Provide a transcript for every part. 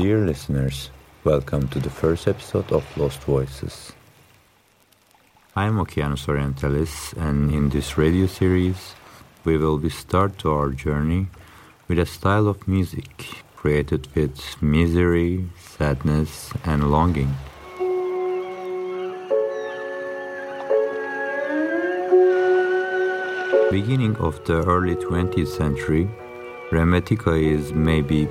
Dear listeners, welcome to the first episode of Lost Voices. I'm Oceanvs Orientalis, and in this radio series, we will be start to our journey with a style of music created with misery, sadness, and longing. Beginning of the early 20th century, Rebetiko is maybe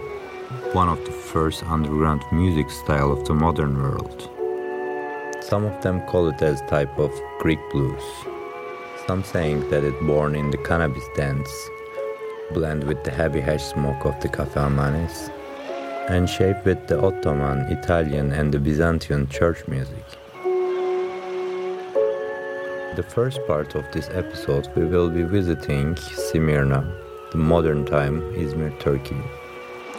one of the first underground music style of the modern world. Some of them call it as type of Greek blues. Some saying that it born in the cannabis dance, blend with the heavy hash smoke of the cafe amanes, and shaped with the Ottoman, Italian, and the Byzantine church music the first part of this episode, we will be visiting Smyrna, the modern time Izmir, Turkey,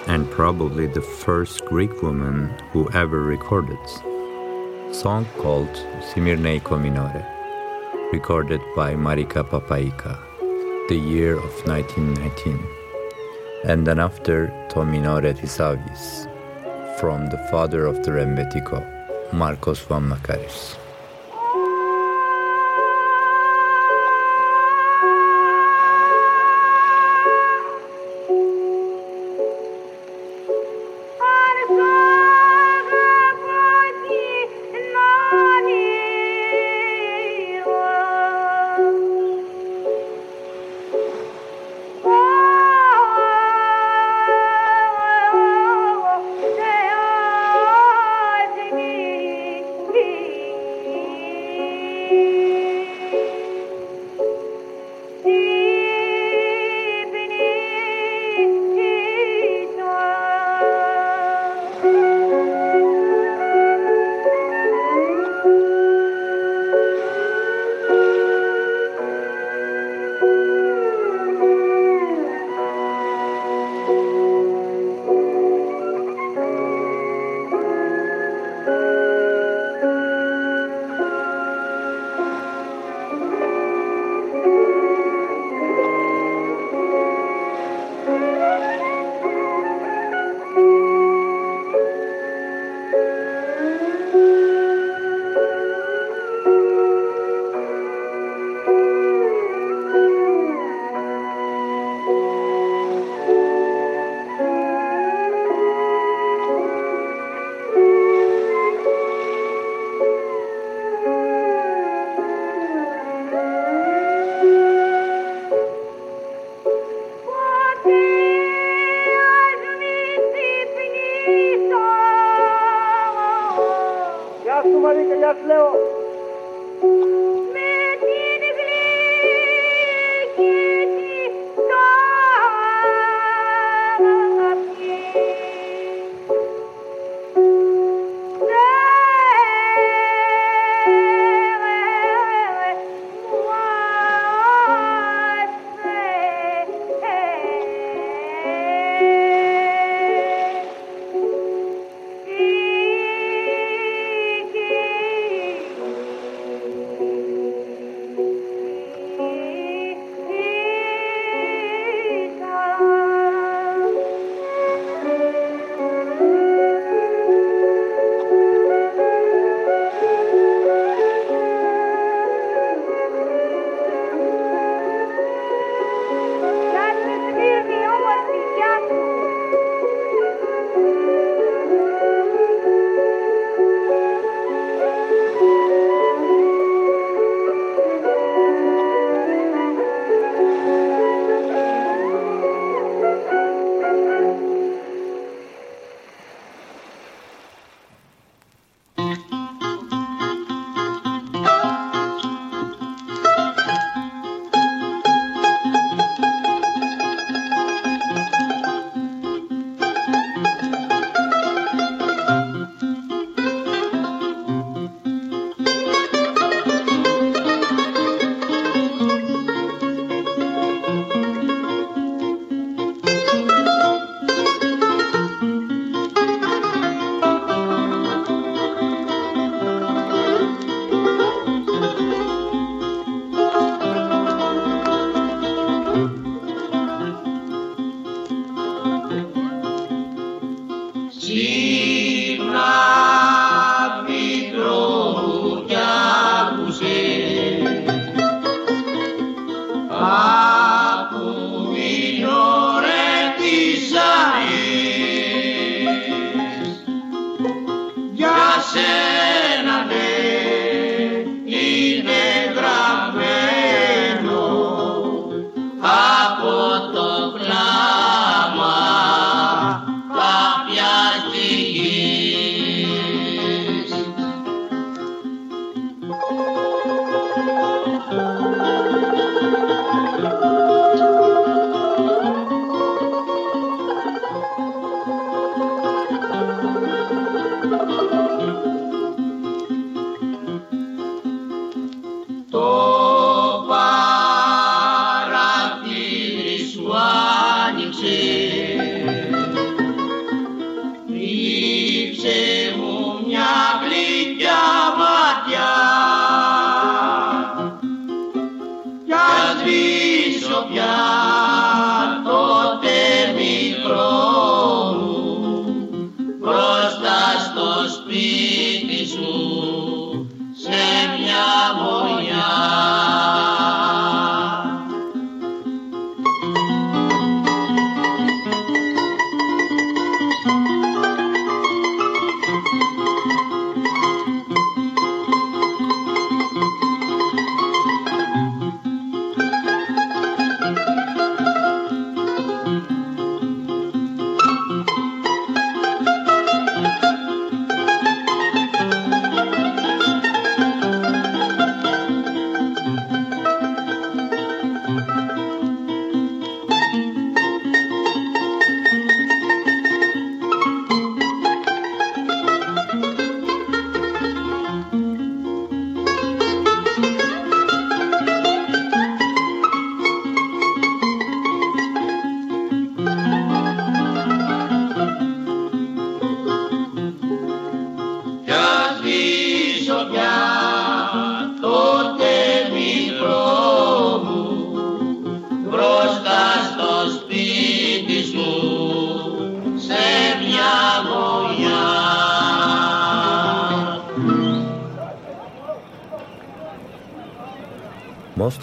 and probably the first Greek woman who ever recorded. Song called Smyrneiko Minore, recorded by Marika Papagika, the year of 1919, and then after To Minore tis Avgis, from the father of the Rebetiko, Markos Vamvakaris.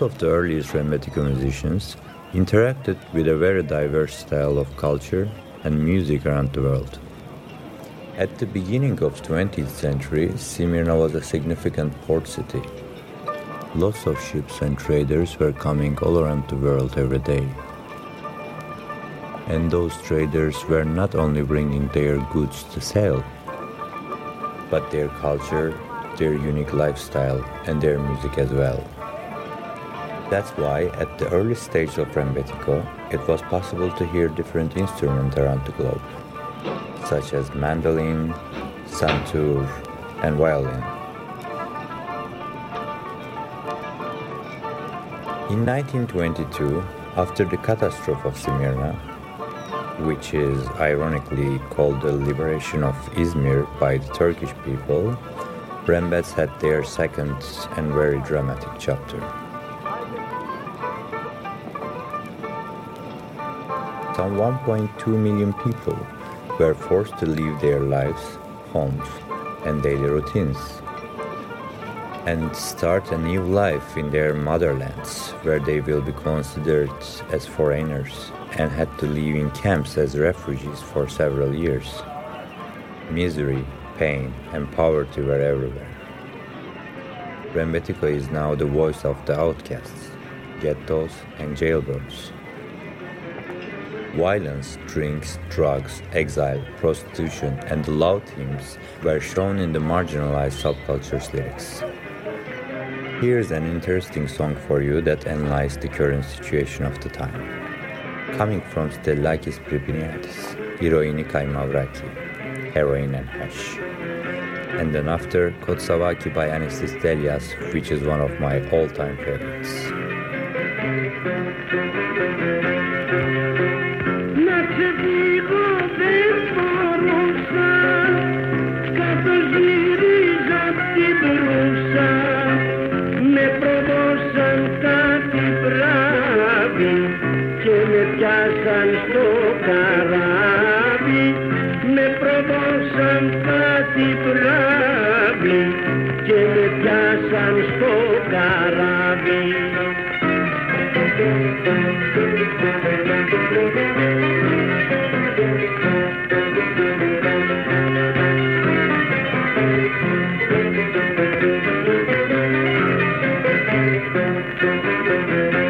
Of the earliest Rembetiko musicians interacted with a very diverse style of culture and music around the world. At the beginning of 20th century, Smyrna was a significant port city. Lots of ships and traders were coming all around the world every day. And those traders were not only bringing their goods to sell, but their culture, their unique lifestyle, and their music as well. That's why, at the early stage of Rembetiko, it was possible to hear different instruments around the globe, such as mandolin, santur, and violin. In 1922, after the catastrophe of Smyrna, which is ironically called the liberation of Izmir by the Turkish people, Rembets had their second and very dramatic chapter. Some 1.2 million people were forced to leave their lives, homes, and daily routines and start a new life in their motherlands where they will be considered as foreigners and had to live in camps as refugees for several years. Misery, pain, and poverty were everywhere. Rembetiko is now the voice of the outcasts, ghettos, and jailbirds Violence, drinks, drugs, exile, prostitution, and love themes were shown in the marginalized subculture's lyrics. Here's an interesting song for you that analyzes the current situation of the time. Coming from Stellakis Perpiniadis, Iroini Kaimavraki, Heroin and Hash. And then after Kotsavaki by Anestis Delias, which is one of my all-time favorites. Thank you.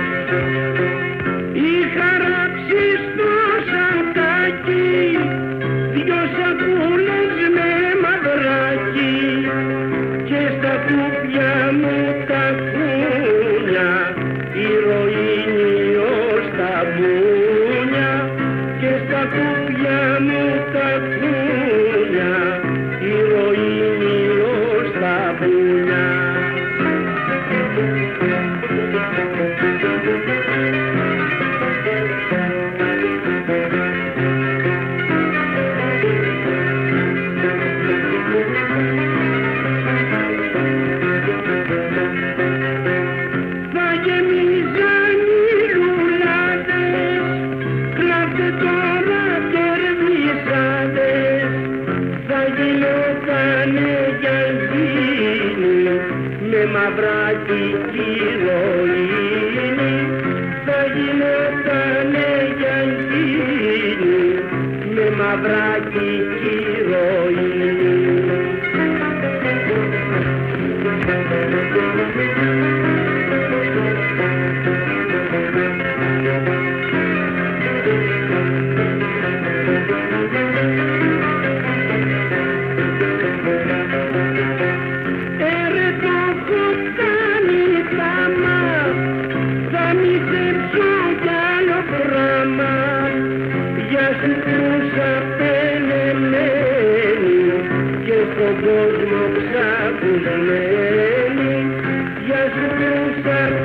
कर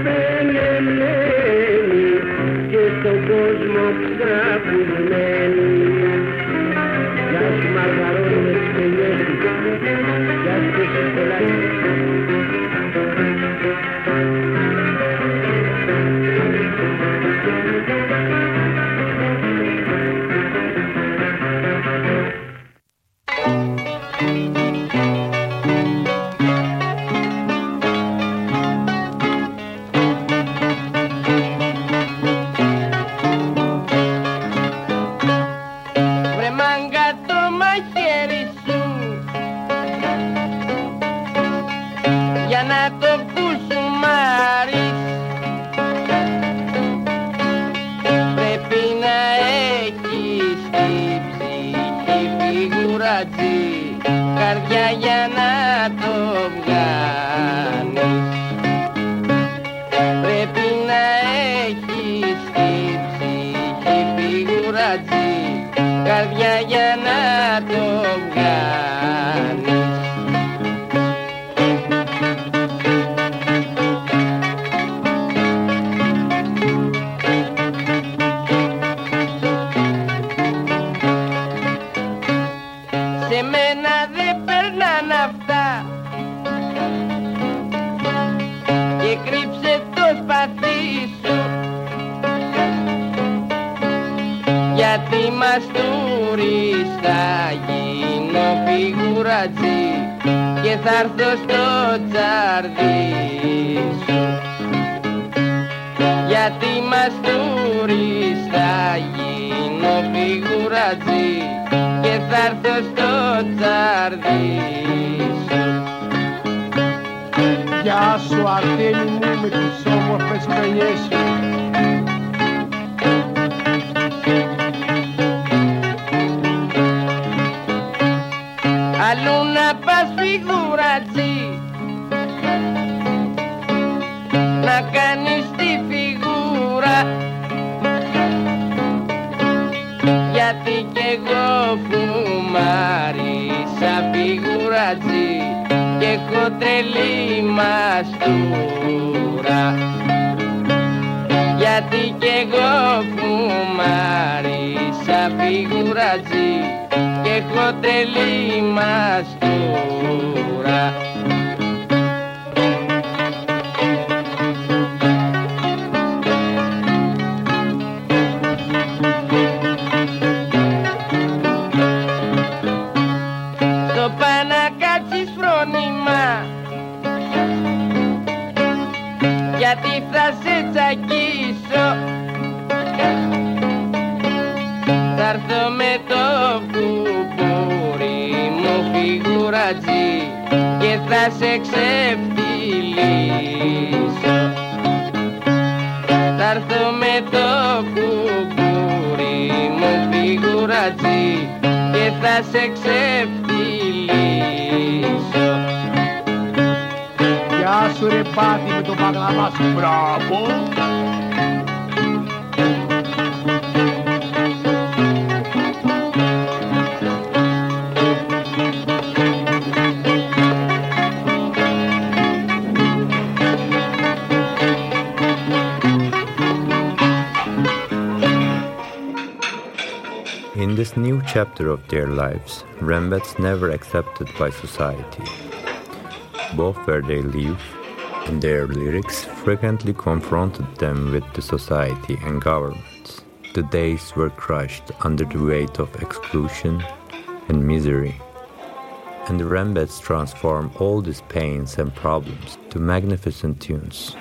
ले ले φιγουρατζή και θα έρθω στο τσαρδί σου Γεια σου Αρτέμι μου με τις όμορφες παινιές σου έχω τρελή μαστούρα. Γιατί κι εγώ φουμάρισα φιγουρατζή και έχω τρελή μαστούρα και θα σε ξεφτυλίσω θα έρθω με το κουπούρι μου φιγουρατζή και θα σε ξεφτυλίσω Γεια σου ρε πάτη με το παγλαμά σου Μπράβο this new chapter of their lives, Rembets never accepted by society. Both where they live and their lyrics frequently confronted them with the society and governments. The days were crushed under the weight of exclusion and misery. And the Rembets transform all these pains and problems to magnificent tunes.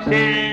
Roxanne.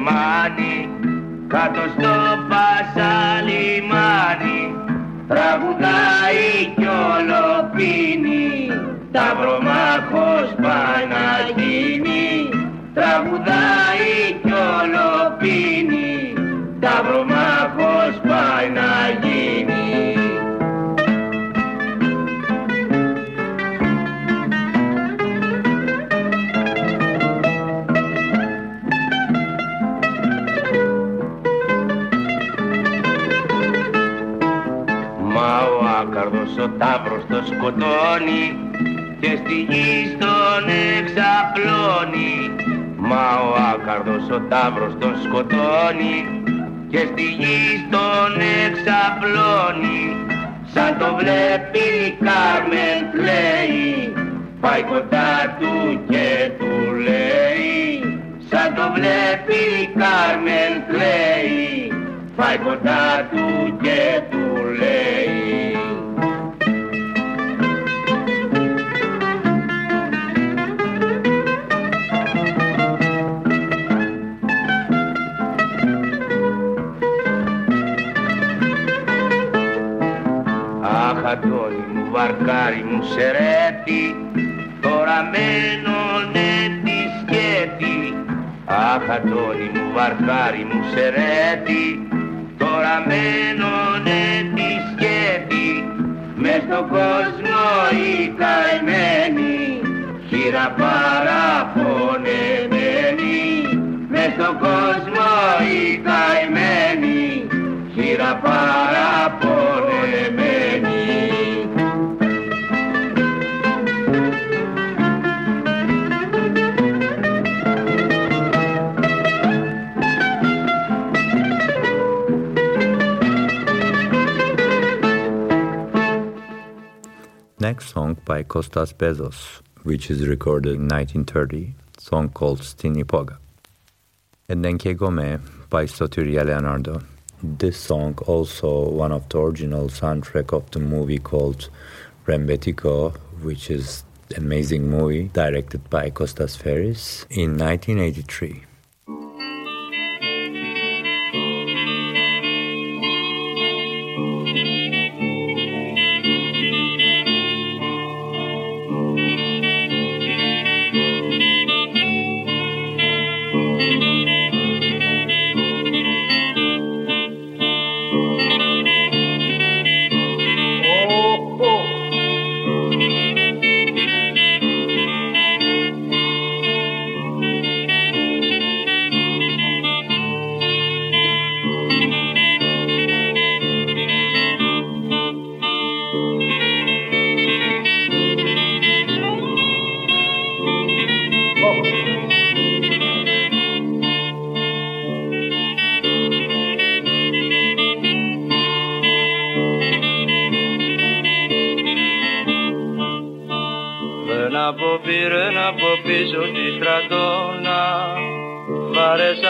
λιμάνι κάτω στο πασαλιμάνι τραγουδάει κι όλο πίνει ταυρομάχος Παναγίνη τραγουδάει κι όλο πίνει άκαρδος ο τάβρος το σκοτώνει και στη γη στον εξαπλώνει. Μα ο άκαρδος ο τάβρος τον σκοτώνει και στη γη στον εξαπλώνει. Σαν το βλέπει η Κάρμεν κλαίει πάει κοντά του και του λέει. Σαν το βλέπει η Κάρμεν κλαίει πάει κοντά του και του λέει Αντώνη μου βαρκάρι μου σερέτη τώρα μένωνε τη σκέτη Αχ Αντώνη μου βαρκάρι μου σερέτη τώρα μένωνε τη σκέτη μες στον κόσμο οι καημένοι χείρα παραπονεμένη. Μες στον κόσμο οι καημένοι χείρα παραπονεμένη song by Kostas Bezos, which is recorded in 1930, song called Stini Poga. And then Kegome by Sotiria Leonardo. This song also one of the original soundtrack of the movie called Rembetiko, which is amazing movie directed by Kostas Ferris in 1983.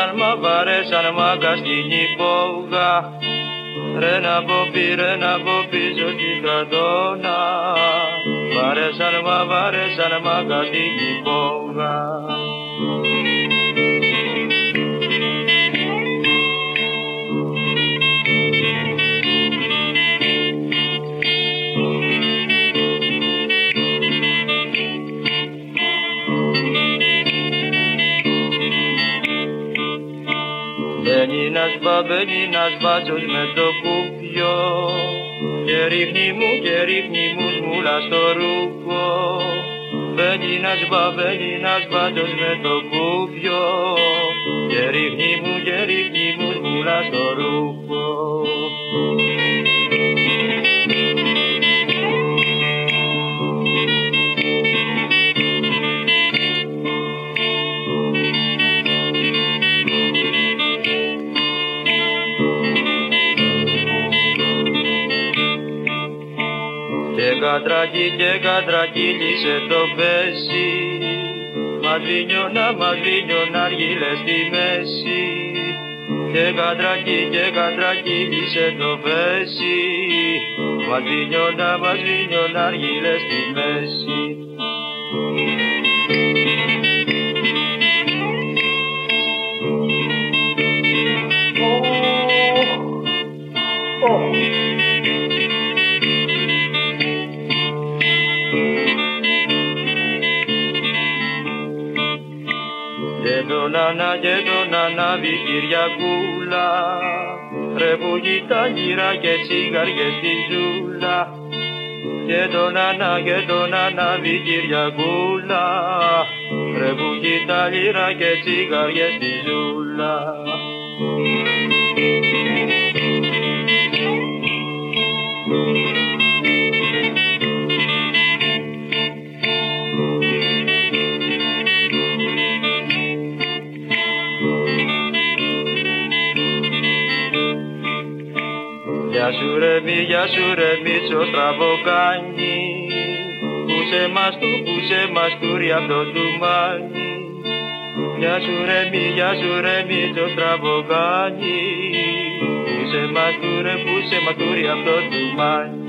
σαρμά βαρέ σαρμά στην πόγα. Ρε να ποπί, ρε να ποπί, στην κατώνα Βαρέ σαρμά, βαρέ σαρμά στην πόγα. Μπαίνει ένας μπα, μπαίνει ένας μπάτσος με το κουπιό. Και ρίχνει μου και ρίχνει μου σμούλα στο ρούχο. Βέλληνας μπα, βέλληνας μπάτος με το κούφιο και ρίχνει μου και ρίχνει μου σμούλα στο ρούχο κατρακί και κατρακύλισε το πέσι. Μαδρίνιωνα, μαδρίνιωνα αργύλες στη μέση. Και κατρακί και κατρακύλισε το πέσι. Μαδρίνιωνα, μαδρίνιωνα αργύλες στη μέση και τον Ανάβη Κυριακούλα. Ρε που τα γύρα και τσιγαριές στη ζούλα και τον Ανά και τον Ανάβη Κυριακούλα. Ρε που τα γύρα και τσιγαριές στη ζούλα για σου ρε μίσο στραβοκάνι Που σε μας του, που σε μας του ρε αυτό του μάνι Μια σου ρε μη, για σου ρε μίσο στραβοκάνι Που σε μας του ρε, που σε μας του ρε αυτό του μάνι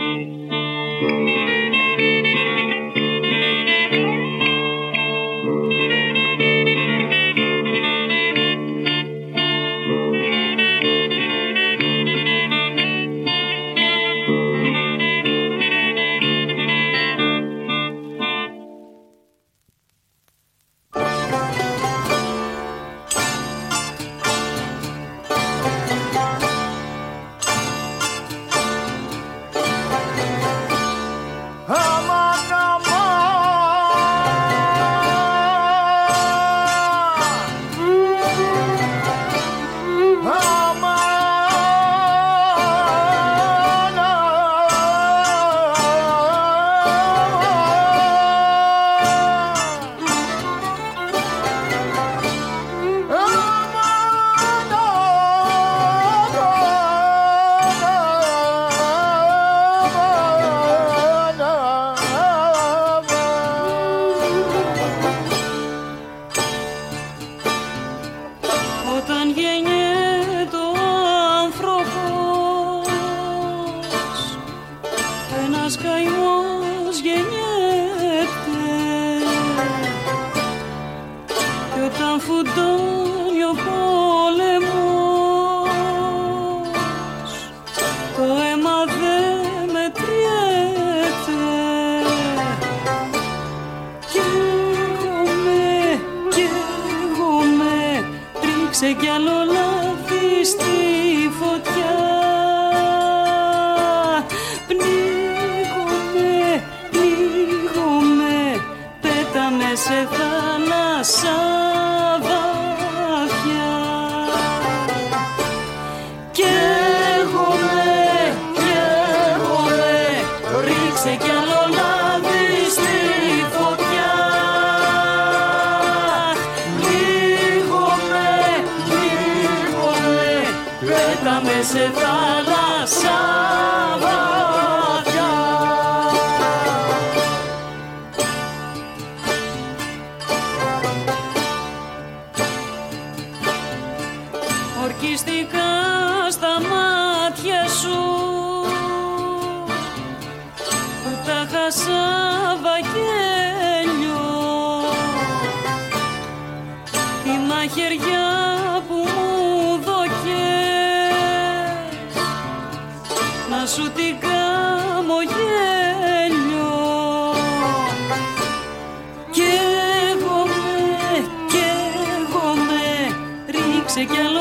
φιλιά που μου δόκες να σου την χαμογέλιο καίγομαι, καίγομαι, ρίξε κι άλλο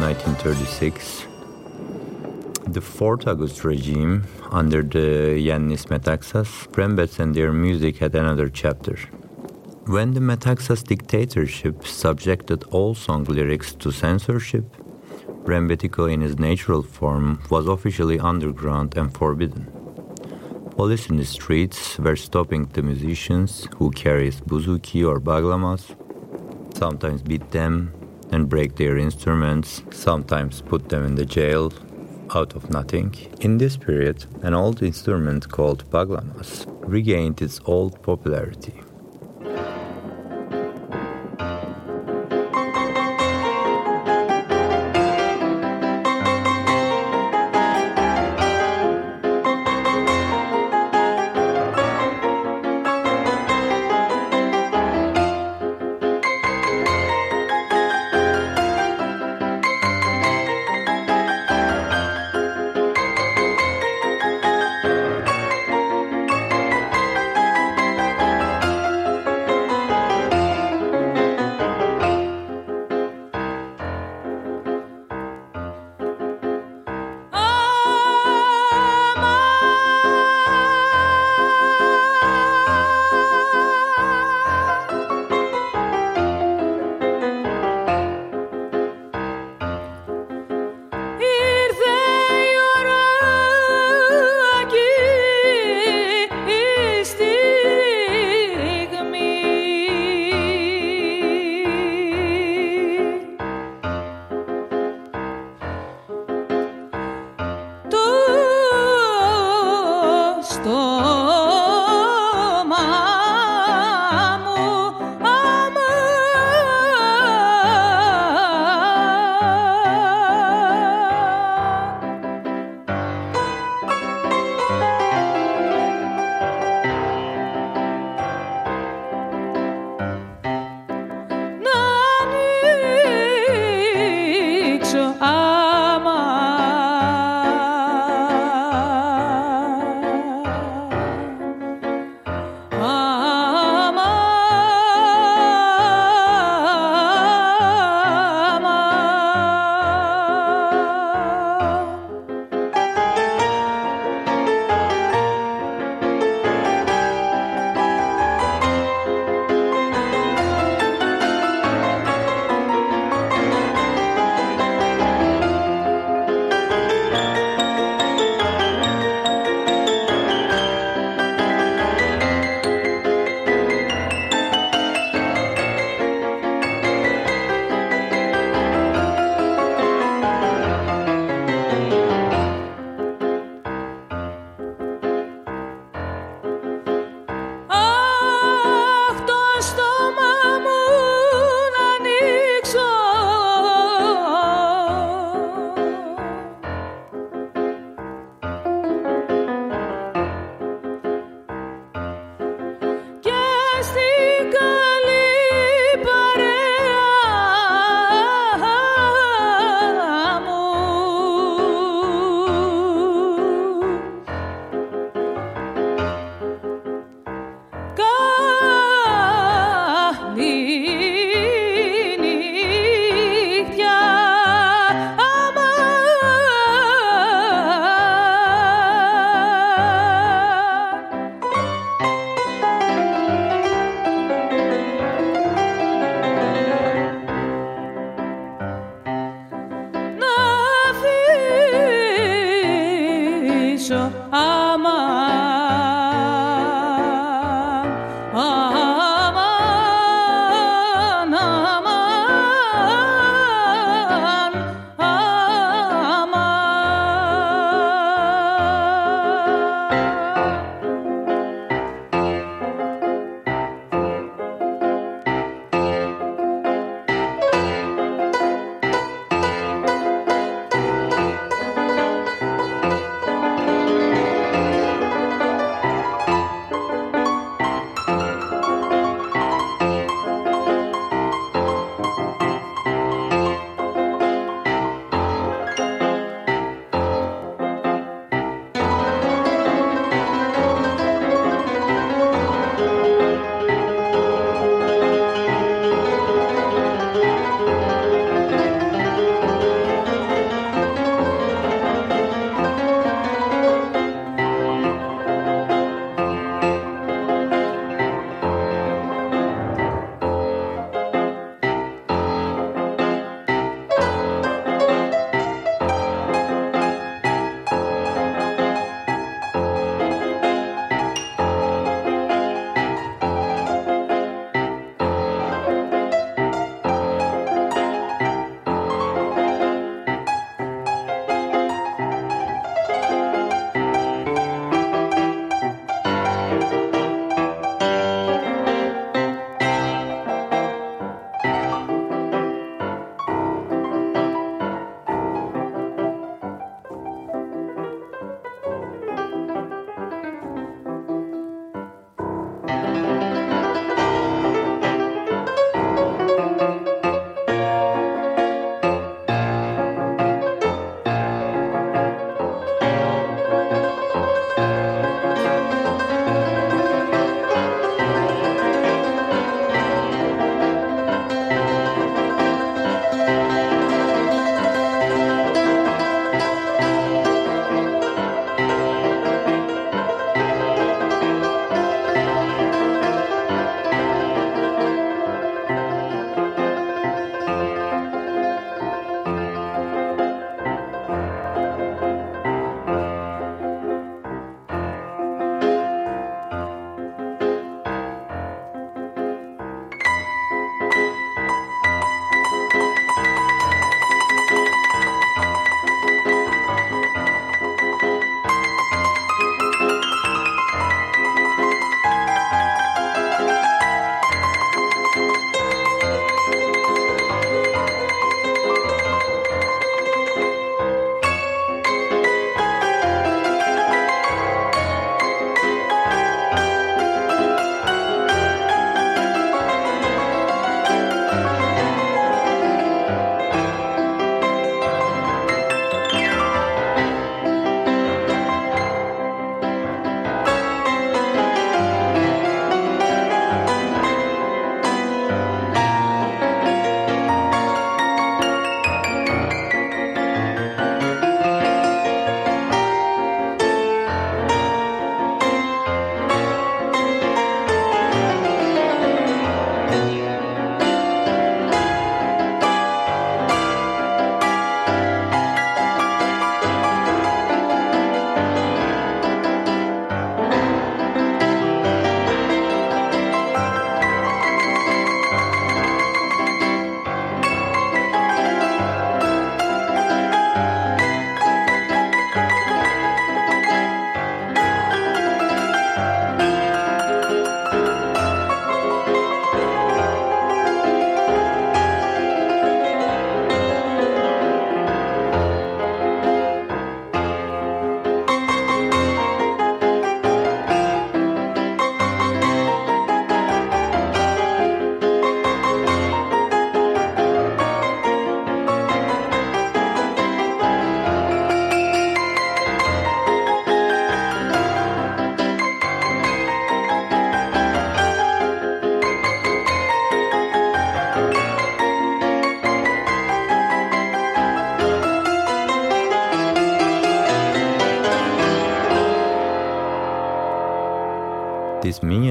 1936, the Fourth August regime under the Yannis Metaxas, Prembets and their music had another chapter. When the Metaxas dictatorship subjected all song lyrics to censorship, Rembetiko in its natural form was officially underground and forbidden. Police in the streets were stopping the musicians who carried bouzouki or baglamas, sometimes beat them and break their instruments, sometimes put them in the jail out of nothing. In this period, an old instrument called baglamas regained its old popularity.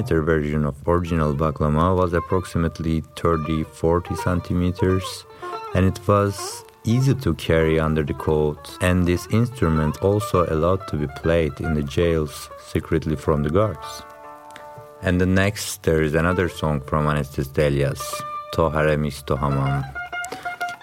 This version of original baglama was approximately 30-40 centimeters and it was easy to carry under the coat and this instrument also allowed to be played in the jails secretly from the guards. And the next there is another song from Anestis Delias, Toharemis Tohamam.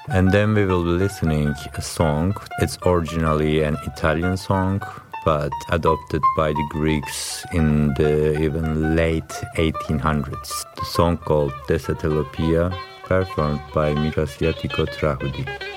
And then we will be listening a song. It's originally an Italian song, but adopted by the Greeks in the even late 1800s. The song called Desatelopia, performed by Mikasiatiko Trahudi.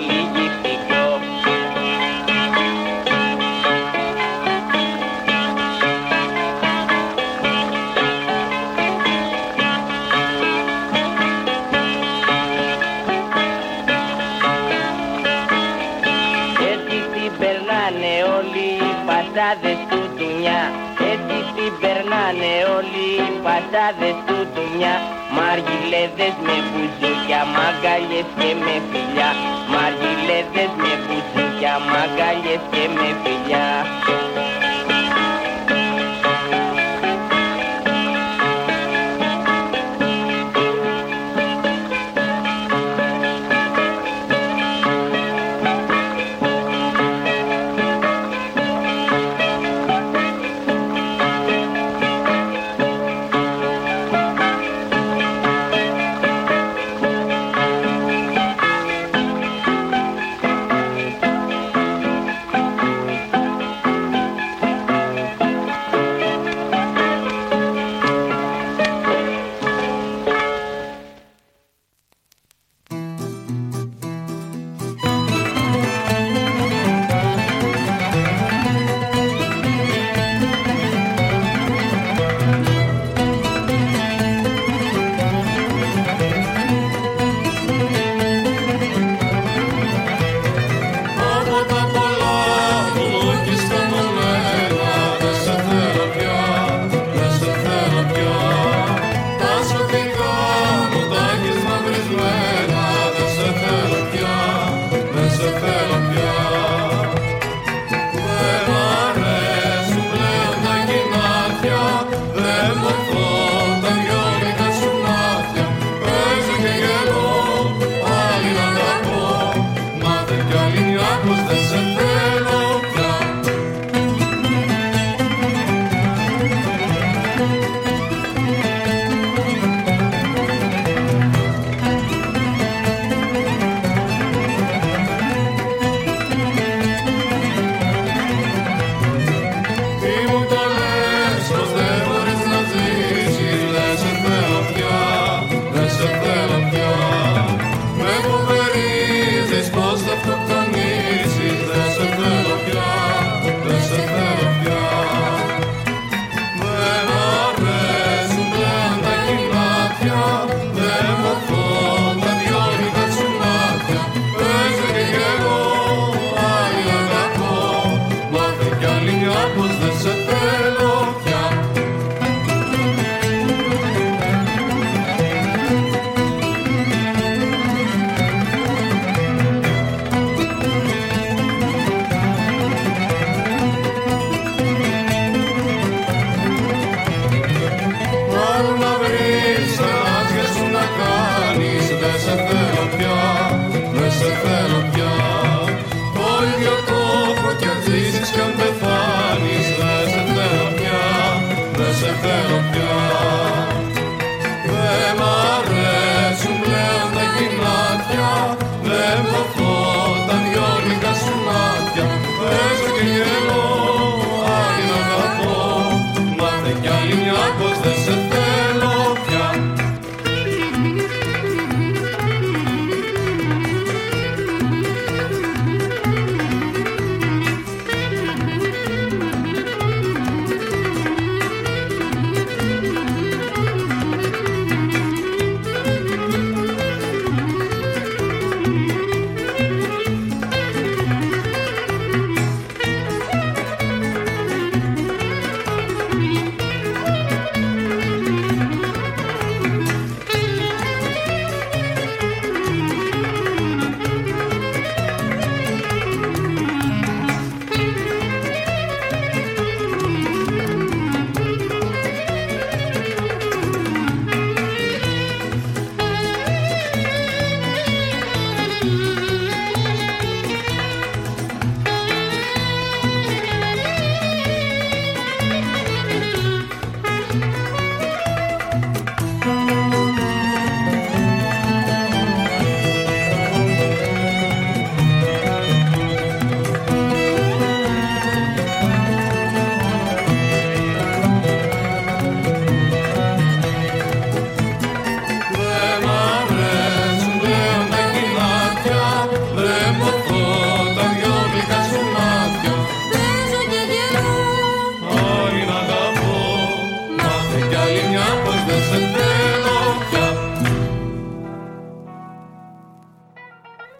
religique. Μαργαράδες του δουλειά Μαργιλέδες με μπουζούκια Μαγκαλιές και με φιλιά. Μαργιλέδες με μπουζούκια Μαγκαλιές και με φιλιά.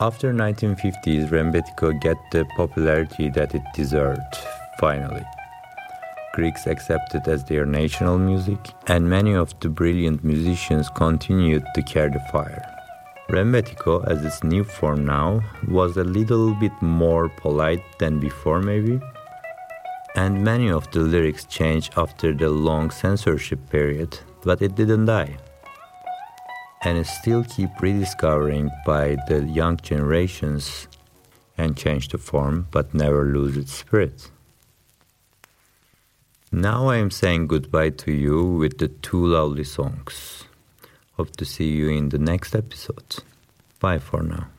After 1950s, Rembetiko get the popularity that it deserved, finally. Greeks accepted as their national music, and many of the brilliant musicians continued to carry the fire. Rembetiko, as its new form now, was a little bit more polite than before, maybe. And many of the lyrics changed after the long censorship period, but it didn't die. And still keep rediscovering by the young generations and change the form, but never lose its spirit. Now I am saying goodbye to you with the two lovely songs. Hope to see you in the next episode. Bye for now.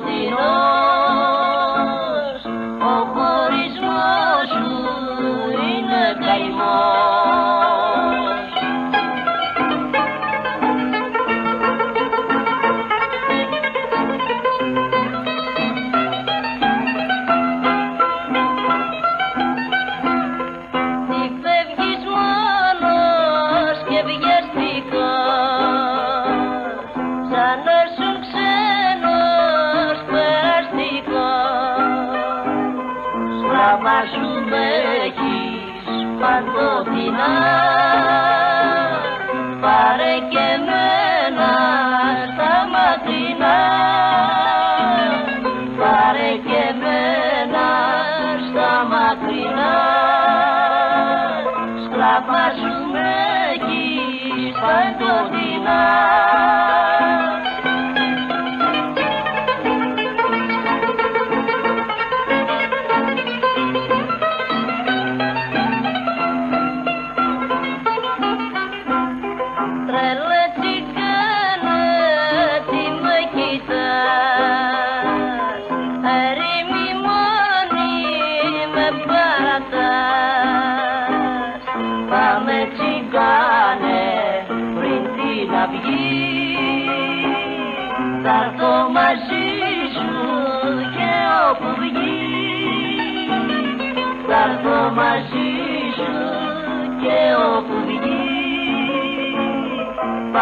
no,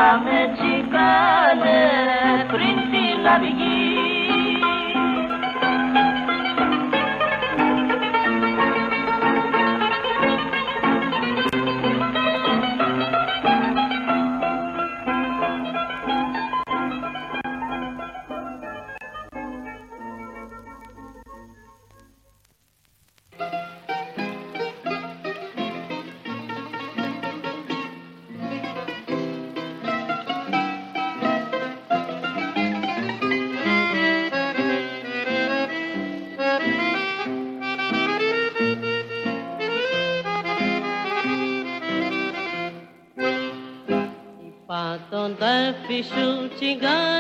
Πάμε τσιγκάνε πριν την αυγή Official gun.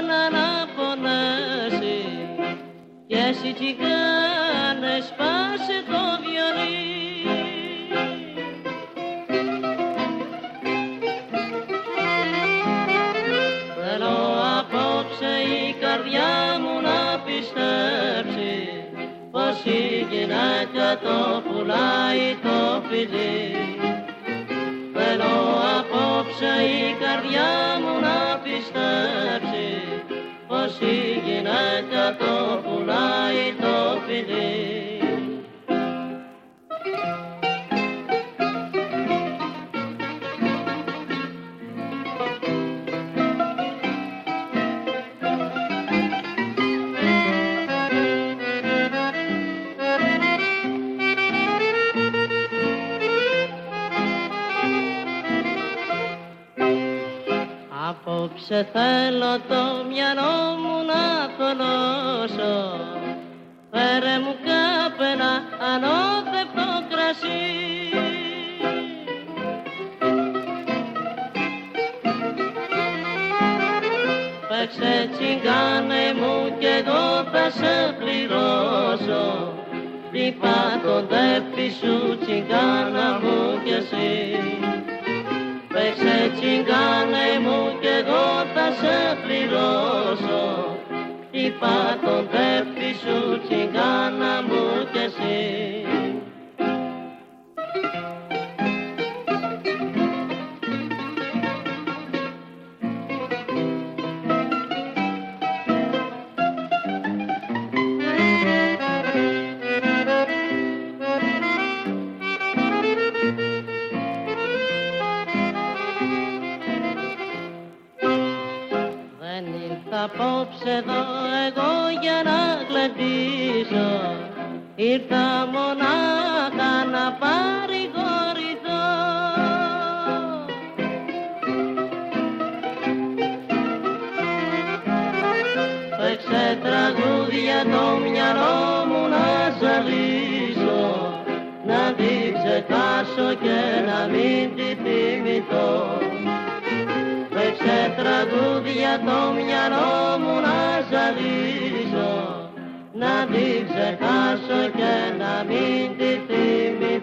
Να θολώσω Φέρε μου κάπενα ανώθευτο κρασί. Παίξε τσιγκάνε μου κι εγώ θα σε πληρώσω. Λυπά τον τέπτη σου τσιγκάνα μου κι εσύ. Παίξε τσιγκάνε μου κι εγώ θα σε πληρώσω πάτον τέφτη σου τσιγκάνα μου. Απόψε εδώ εγώ για να γλεντήσω Ήρθα μονάχα να παρηγορηθώ. Παίξε τραγούδια το μυαλό μου να ζαλίσω Να την ξεχάσω και να μην τη θυμηθώ Παίξε τραγούδια το μυαλό μου να ζαλίσω Να την ξεχάσω και να μην τη θυμηθώ